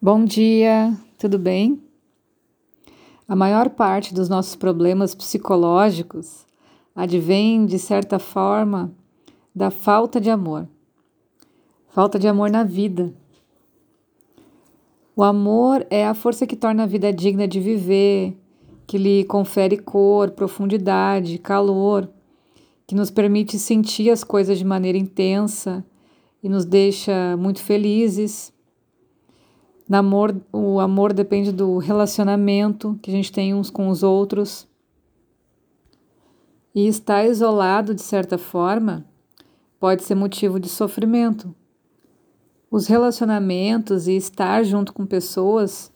Bom dia, tudo bem? A maior parte dos nossos problemas psicológicos advém, de certa forma, da falta de amor. Falta de amor na vida. O amor é a força que torna a vida digna de viver, que lhe confere cor, profundidade, calor, que nos permite sentir as coisas de maneira intensa e nos deixa muito felizes Namor, o amor depende do relacionamento que a gente tem uns com os outros. E estar isolado, de certa forma, pode ser motivo de sofrimento. Os relacionamentos e estar junto com pessoas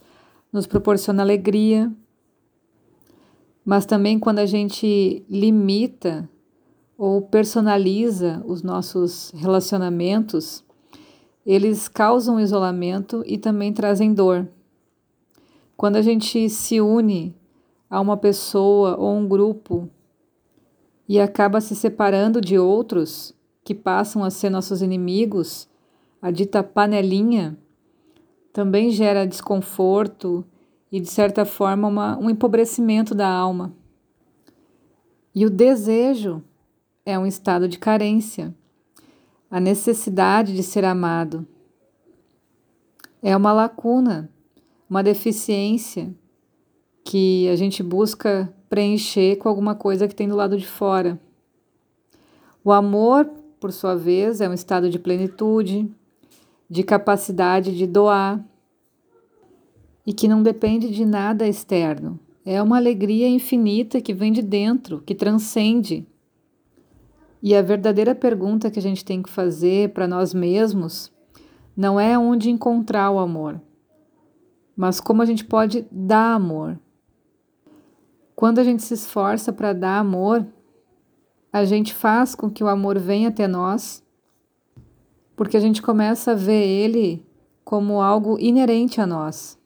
nos proporciona alegria, mas também quando a gente limita ou personaliza os nossos relacionamentos, eles causam isolamento e também trazem dor. Quando a gente se une a uma pessoa ou um grupo e acaba se separando de outros que passam a ser nossos inimigos, a dita panelinha, também gera desconforto e, de certa forma, uma, um empobrecimento da alma. E o desejo é um estado de carência a necessidade de ser amado. É uma lacuna, uma deficiência que a gente busca preencher com alguma coisa que tem do lado de fora. O amor, por sua vez, é um estado de plenitude, de capacidade de doar e que não depende de nada externo. É uma alegria infinita que vem de dentro, que transcende e a verdadeira pergunta que a gente tem que fazer para nós mesmos não é onde encontrar o amor, mas como a gente pode dar amor. Quando a gente se esforça para dar amor, a gente faz com que o amor venha até nós, porque a gente começa a ver ele como algo inerente a nós.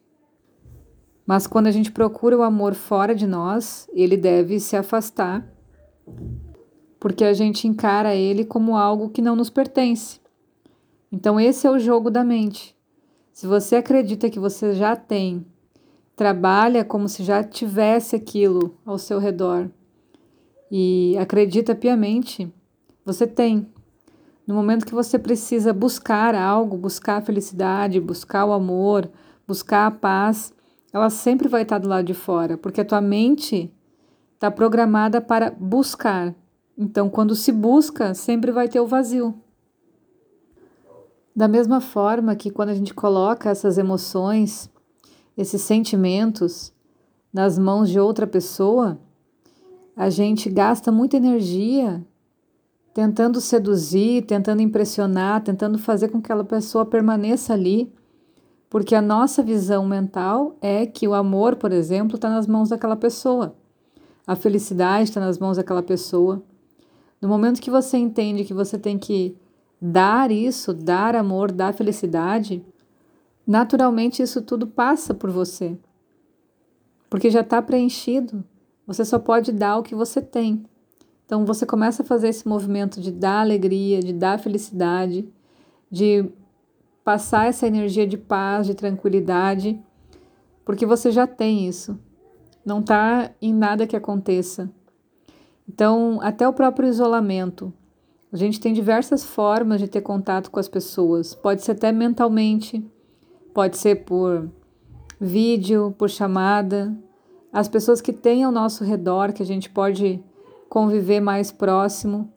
Mas quando a gente procura o amor fora de nós, ele deve se afastar porque a gente encara ele como algo que não nos pertence. Então, esse é o jogo da mente. Se você acredita que você já tem, trabalha como se já tivesse aquilo ao seu redor e acredita piamente, você tem. No momento que você precisa buscar algo, buscar a felicidade, buscar o amor, buscar a paz, ela sempre vai estar do lado de fora, porque a tua mente está programada para buscar. Então, quando se busca, sempre vai ter o vazio. Da mesma forma que quando a gente coloca essas emoções, esses sentimentos nas mãos de outra pessoa, a gente gasta muita energia tentando seduzir, tentando impressionar, tentando fazer com que aquela pessoa permaneça ali, porque a nossa visão mental é que o amor, por exemplo, está nas mãos daquela pessoa, a felicidade está nas mãos daquela pessoa. No momento que você entende que você tem que dar isso, dar amor, dar felicidade, naturalmente isso tudo passa por você. Porque já está preenchido. Você só pode dar o que você tem. Então você começa a fazer esse movimento de dar alegria, de dar felicidade, de passar essa energia de paz, de tranquilidade, porque você já tem isso. Não está em nada que aconteça. Então, até o próprio isolamento. A gente tem diversas formas de ter contato com as pessoas. Pode ser até mentalmente, pode ser por vídeo, por chamada. As pessoas que têm ao nosso redor, que a gente pode conviver mais próximo.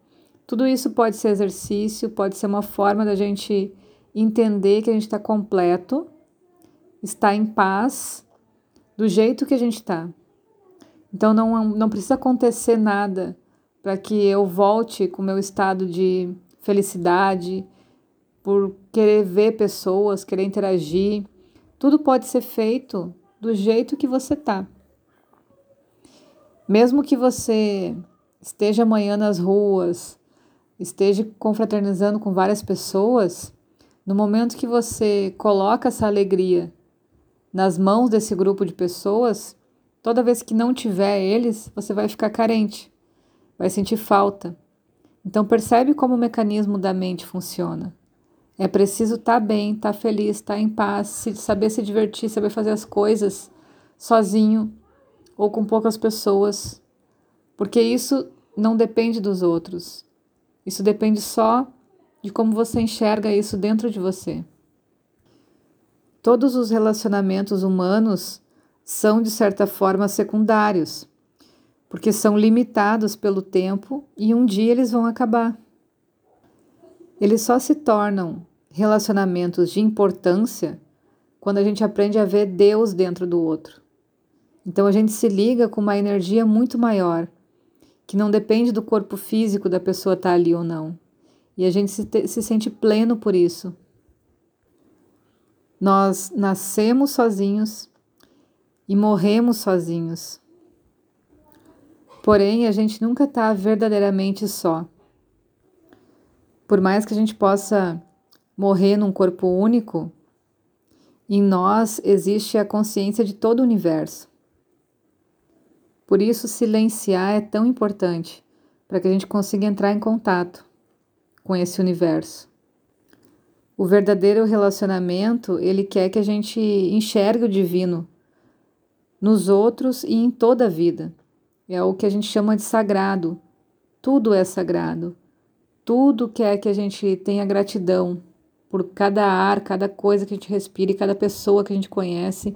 Tudo isso pode ser exercício, pode ser uma forma da gente entender que a gente está completo, está em paz, do jeito que a gente está. Então não, não precisa acontecer nada para que eu volte com o meu estado de felicidade, por querer ver pessoas, querer interagir. Tudo pode ser feito do jeito que você tá. Mesmo que você esteja amanhã nas ruas, esteja confraternizando com várias pessoas, no momento que você coloca essa alegria nas mãos desse grupo de pessoas, Toda vez que não tiver eles, você vai ficar carente, vai sentir falta. Então percebe como o mecanismo da mente funciona. É preciso estar tá bem, estar tá feliz, estar tá em paz, saber se divertir, saber fazer as coisas sozinho ou com poucas pessoas, porque isso não depende dos outros. Isso depende só de como você enxerga isso dentro de você. Todos os relacionamentos humanos são, de certa forma, secundários, porque são limitados pelo tempo e um dia eles vão acabar. Eles só se tornam relacionamentos de importância quando a gente aprende a ver Deus dentro do outro. Então a gente se liga com uma energia muito maior, que não depende do corpo físico da pessoa estar tá ali ou não. E a gente se, te, se sente pleno por isso. Nós nascemos sozinhos e morremos sozinhos. Porém, a gente nunca está verdadeiramente só. Por mais que a gente possa morrer num corpo único, em nós existe a consciência de todo o universo. Por isso, silenciar é tão importante para que a gente consiga entrar em contato com esse universo. O verdadeiro relacionamento, ele quer que a gente enxergue o divino nos outros e em toda a vida. É o que a gente chama de sagrado. Tudo é sagrado. Tudo quer que a gente tenha gratidão por cada ar, cada coisa que a gente respira, cada pessoa que a gente conhece,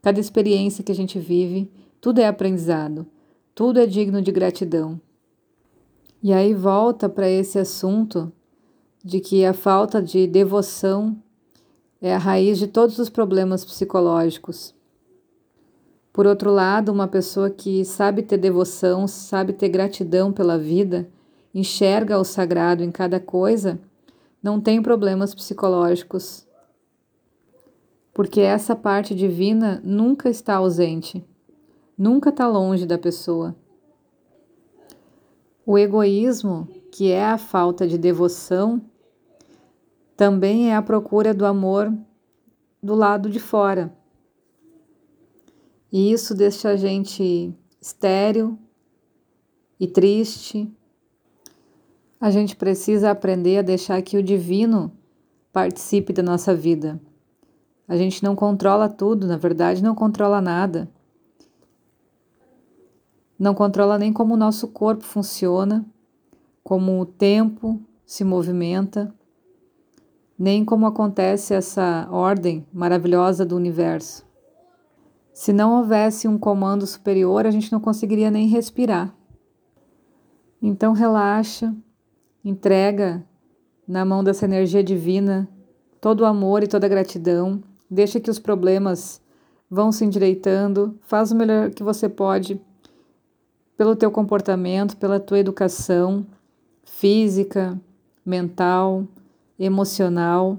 cada experiência que a gente vive tudo é aprendizado, tudo é digno de gratidão. E aí volta para esse assunto de que a falta de devoção é a raiz de todos os problemas psicológicos. Por outro lado, uma pessoa que sabe ter devoção, sabe ter gratidão pela vida, enxerga o sagrado em cada coisa, não tem problemas psicológicos. Porque essa parte divina nunca está ausente nunca está longe da pessoa. O egoísmo, que é a falta de devoção, também é a procura do amor do lado de fora. E isso deixa a gente estéril e triste. A gente precisa aprender a deixar que o divino participe da nossa vida. A gente não controla tudo, na verdade, não controla nada não controla nem como o nosso corpo funciona, como o tempo se movimenta, nem como acontece essa ordem maravilhosa do universo. Se não houvesse um comando superior, a gente não conseguiria nem respirar. Então relaxa, entrega na mão dessa energia divina todo o amor e toda a gratidão, deixa que os problemas vão se endireitando, faz o melhor que você pode pelo teu comportamento, pela tua educação física, mental, emocional.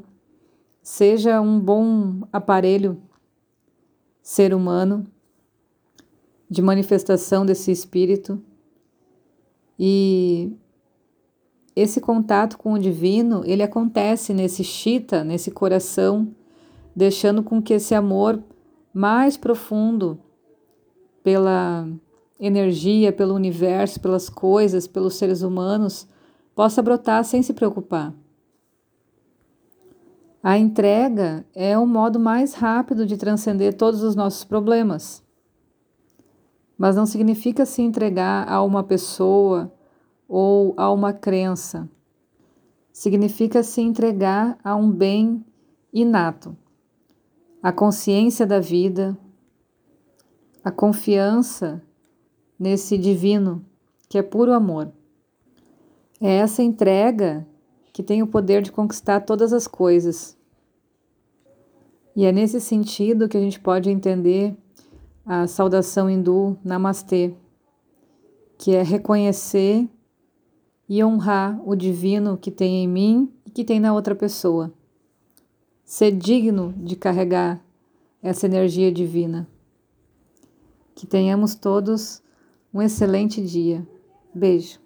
Seja um bom aparelho ser humano de manifestação desse espírito e esse contato com o divino, ele acontece nesse chita, nesse coração, deixando com que esse amor mais profundo pela energia pelo universo, pelas coisas, pelos seres humanos, possa brotar sem se preocupar. A entrega é o modo mais rápido de transcender todos os nossos problemas. Mas não significa se entregar a uma pessoa ou a uma crença. Significa se entregar a um bem inato, a consciência da vida, a confiança nesse divino que é puro amor. É essa entrega que tem o poder de conquistar todas as coisas. E é nesse sentido que a gente pode entender a saudação hindu Namastê, que é reconhecer e honrar o divino que tem em mim e que tem na outra pessoa. Ser digno de carregar essa energia divina. Que tenhamos todos um excelente dia. Beijo.